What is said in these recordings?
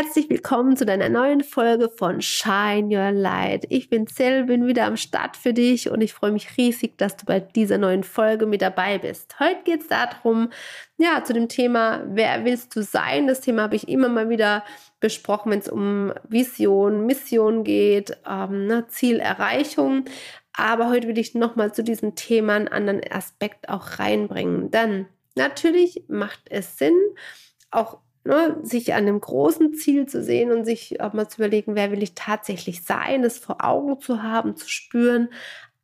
Herzlich willkommen zu deiner neuen Folge von Shine Your Light. Ich bin Zell, bin wieder am Start für dich und ich freue mich riesig, dass du bei dieser neuen Folge mit dabei bist. Heute geht es darum, ja, zu dem Thema, wer willst du sein? Das Thema habe ich immer mal wieder besprochen, wenn es um Vision, Mission geht, ähm, ne, Zielerreichung. Aber heute will ich nochmal zu diesem Thema einen anderen Aspekt auch reinbringen. Dann natürlich macht es Sinn, auch ne, sich an einem großen Ziel zu sehen und sich auch mal zu überlegen, wer will ich tatsächlich sein, das vor Augen zu haben, zu spüren,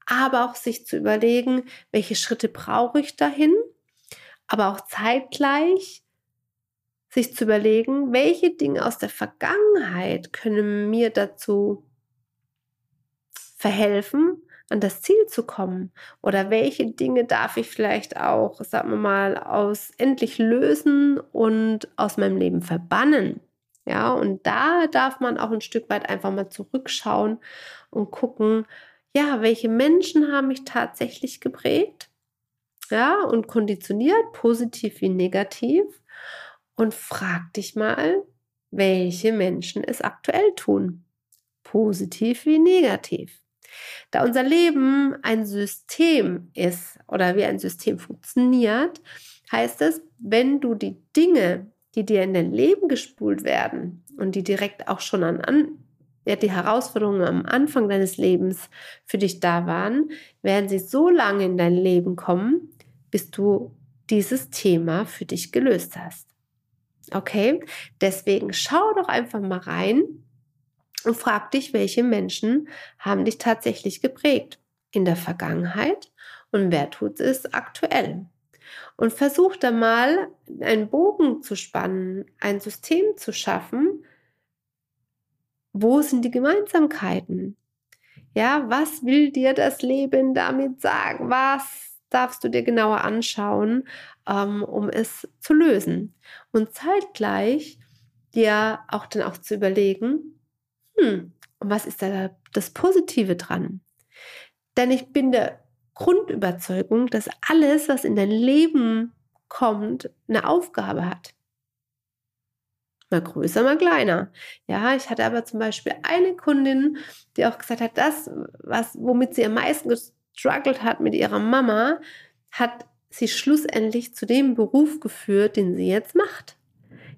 aber auch sich zu überlegen, welche Schritte brauche ich dahin, aber auch zeitgleich sich zu überlegen, welche Dinge aus der Vergangenheit können mir dazu verhelfen, an das Ziel zu kommen? Oder welche Dinge darf ich vielleicht auch, sagen wir mal, aus endlich lösen und aus meinem Leben verbannen? Ja, und da darf man auch ein Stück weit einfach mal zurückschauen und gucken, ja, welche Menschen haben mich tatsächlich geprägt? Ja, und konditioniert, positiv wie negativ. Und frag dich mal, welche Menschen es aktuell tun. Positiv wie negativ. Da unser Leben ein System ist oder wie ein System funktioniert, heißt es, wenn du die Dinge, die dir in dein Leben gespult werden und die direkt auch schon an, an ja, die Herausforderungen am Anfang deines Lebens für dich da waren, werden sie so lange in dein Leben kommen, bis du dieses Thema für dich gelöst hast. Okay? Deswegen schau doch einfach mal rein, und frag dich, welche Menschen haben dich tatsächlich geprägt in der Vergangenheit und wer tut es aktuell. Und versuch da mal einen Bogen zu spannen, ein System zu schaffen. Wo sind die Gemeinsamkeiten? Ja, was will dir das Leben damit sagen? Was darfst du dir genauer anschauen, ähm, um es zu lösen? Und zeitgleich dir auch dann auch zu überlegen, hm, und was ist da das Positive dran? Denn ich bin der Grundüberzeugung, dass alles, was in dein Leben kommt, eine Aufgabe hat. Mal größer, mal kleiner. Ja, ich hatte aber zum Beispiel eine Kundin, die auch gesagt hat, das, was, womit sie am meisten gestruggelt hat mit ihrer Mama, hat sie schlussendlich zu dem Beruf geführt, den sie jetzt macht.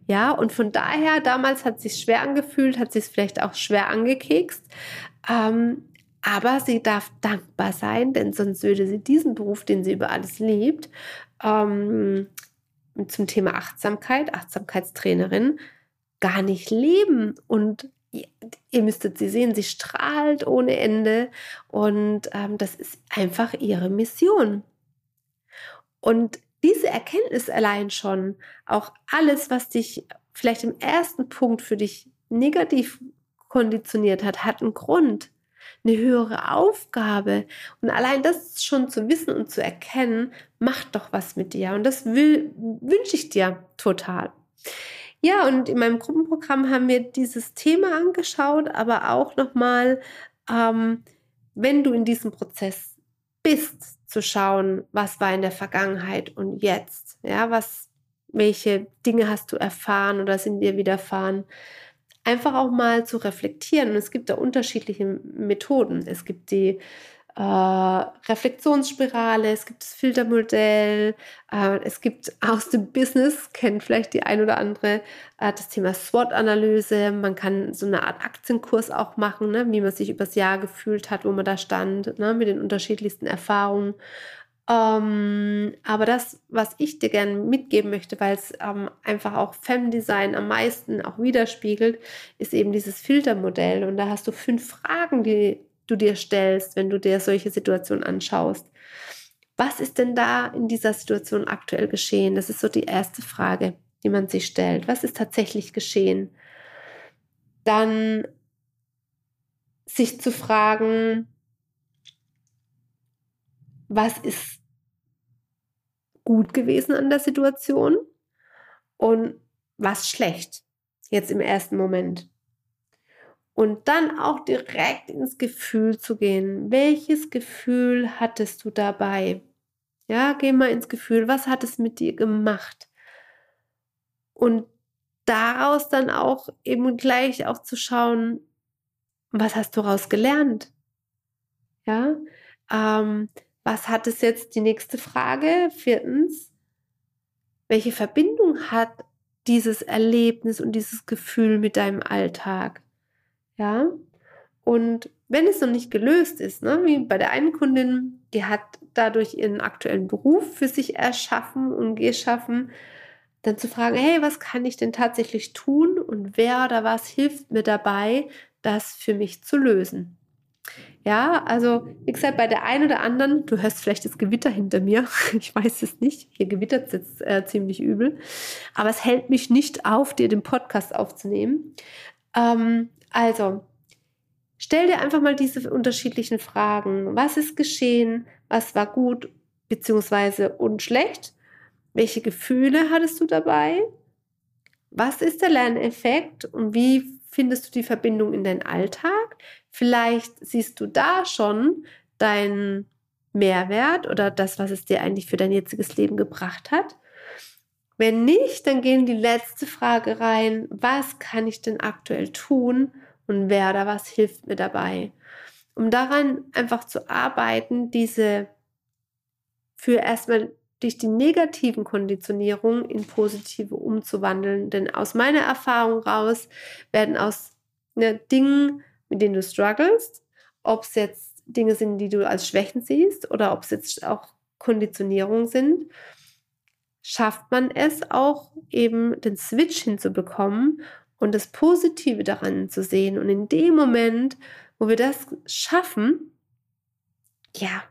Ja, und von daher, damals hat sie es schwer angefühlt, hat sie es vielleicht auch schwer angekekst. Ähm, aber sie darf dankbar sein, denn sonst würde sie diesen Beruf, den sie über alles liebt, ähm, zum Thema Achtsamkeit, Achtsamkeitstrainerin, gar nicht leben. Und ihr müsstet sie sehen, sie strahlt ohne Ende. Und ähm, das ist einfach ihre Mission. Und diese Erkenntnis allein schon, auch alles, was dich vielleicht im ersten Punkt für dich negativ konditioniert hat, hat einen Grund, eine höhere Aufgabe. Und allein das schon zu wissen und zu erkennen, macht doch was mit dir. Und das will, wünsche ich dir total. Ja, und in meinem Gruppenprogramm haben wir dieses Thema angeschaut, aber auch nochmal, ähm, wenn du in diesem Prozess bist, zu schauen, was war in der Vergangenheit und jetzt. Ja, was, welche Dinge hast du erfahren oder sind dir widerfahren? Einfach auch mal zu reflektieren. Und es gibt da unterschiedliche Methoden. Es gibt die äh, Reflexionsspirale, es gibt das Filtermodell, äh, es gibt aus dem Business, kennt vielleicht die ein oder andere, äh, das Thema SWOT-Analyse. Man kann so eine Art Aktienkurs auch machen, ne, wie man sich übers Jahr gefühlt hat, wo man da stand, ne, mit den unterschiedlichsten Erfahrungen. Ähm, aber das, was ich dir gerne mitgeben möchte, weil es ähm, einfach auch Femdesign am meisten auch widerspiegelt, ist eben dieses Filtermodell. Und da hast du fünf Fragen, die du dir stellst, wenn du dir solche Situationen anschaust. Was ist denn da in dieser Situation aktuell geschehen? Das ist so die erste Frage, die man sich stellt. Was ist tatsächlich geschehen? Dann sich zu fragen, was ist gut gewesen an der Situation und was schlecht jetzt im ersten Moment. Und dann auch direkt ins Gefühl zu gehen. Welches Gefühl hattest du dabei? Ja, geh mal ins Gefühl. Was hat es mit dir gemacht? Und daraus dann auch eben gleich auch zu schauen, was hast du daraus gelernt? Ja, ähm, was hat es jetzt die nächste Frage? Viertens, welche Verbindung hat dieses Erlebnis und dieses Gefühl mit deinem Alltag? Ja, und wenn es noch nicht gelöst ist, ne, wie bei der einen Kundin, die hat dadurch ihren aktuellen Beruf für sich erschaffen und geschaffen, dann zu fragen, hey, was kann ich denn tatsächlich tun und wer oder was hilft mir dabei, das für mich zu lösen? Ja, also wie gesagt, bei der einen oder anderen, du hörst vielleicht das Gewitter hinter mir, ich weiß es nicht, hier gewittert es jetzt äh, ziemlich übel, aber es hält mich nicht auf, dir den Podcast aufzunehmen. Ähm, also, stell dir einfach mal diese unterschiedlichen Fragen. Was ist geschehen? Was war gut bzw. und schlecht? Welche Gefühle hattest du dabei? Was ist der Lerneffekt und wie findest du die Verbindung in deinen Alltag? Vielleicht siehst du da schon deinen Mehrwert oder das, was es dir eigentlich für dein jetziges Leben gebracht hat. Wenn nicht, dann gehen die letzte Frage rein, was kann ich denn aktuell tun und wer oder was hilft mir dabei? Um daran einfach zu arbeiten, diese für erstmal durch die negativen Konditionierungen in positive umzuwandeln. Denn aus meiner Erfahrung raus werden aus ne, Dingen, mit denen du struggles, ob es jetzt Dinge sind, die du als Schwächen siehst oder ob es jetzt auch Konditionierungen sind, schafft man es auch eben den Switch hinzubekommen und das Positive daran zu sehen. Und in dem Moment, wo wir das schaffen, ja,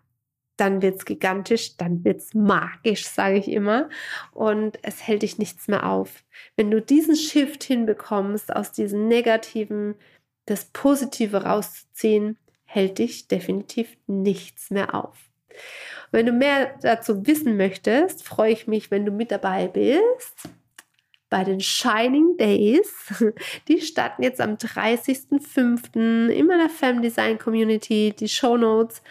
dann wird es gigantisch, dann wird es magisch, sage ich immer. Und es hält dich nichts mehr auf. Wenn du diesen Shift hinbekommst, aus diesem Negativen das Positive rauszuziehen, hält dich definitiv nichts mehr auf. Wenn du mehr dazu wissen möchtest, freue ich mich, wenn du mit dabei bist bei den Shining Days. Die starten jetzt am 30.05. in meiner Fem Design Community. Die Show Notes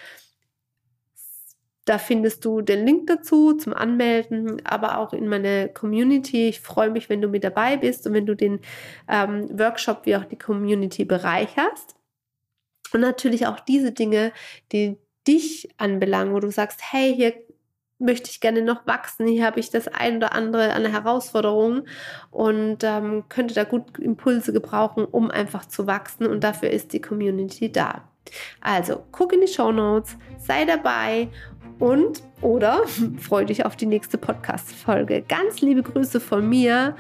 da findest du den Link dazu zum Anmelden, aber auch in meine Community. Ich freue mich, wenn du mit dabei bist und wenn du den ähm, Workshop wie auch die Community bereicherst. Und natürlich auch diese Dinge, die dich anbelangen, wo du sagst, hey, hier möchte ich gerne noch wachsen, hier habe ich das ein oder andere an Herausforderungen und ähm, könnte da gut Impulse gebrauchen, um einfach zu wachsen und dafür ist die Community da. Also guck in die Show Notes, sei dabei und oder freu dich auf die nächste Podcast-Folge. Ganz liebe Grüße von mir.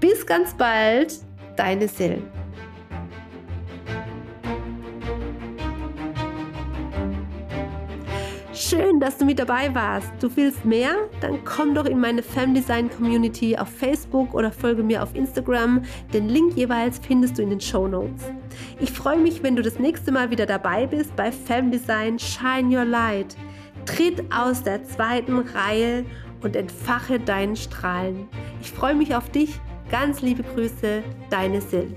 Bis ganz bald, deine Sil. Schön, dass du mit dabei warst. Du willst mehr? Dann komm doch in meine Femdesign Community auf Facebook oder folge mir auf Instagram. Den Link jeweils findest du in den Show Notes. Ich freue mich, wenn du das nächste Mal wieder dabei bist bei Femdesign Shine Your Light. Tritt aus der zweiten Reihe und entfache deinen Strahlen. Ich freue mich auf dich. Ganz liebe Grüße, deine Sil.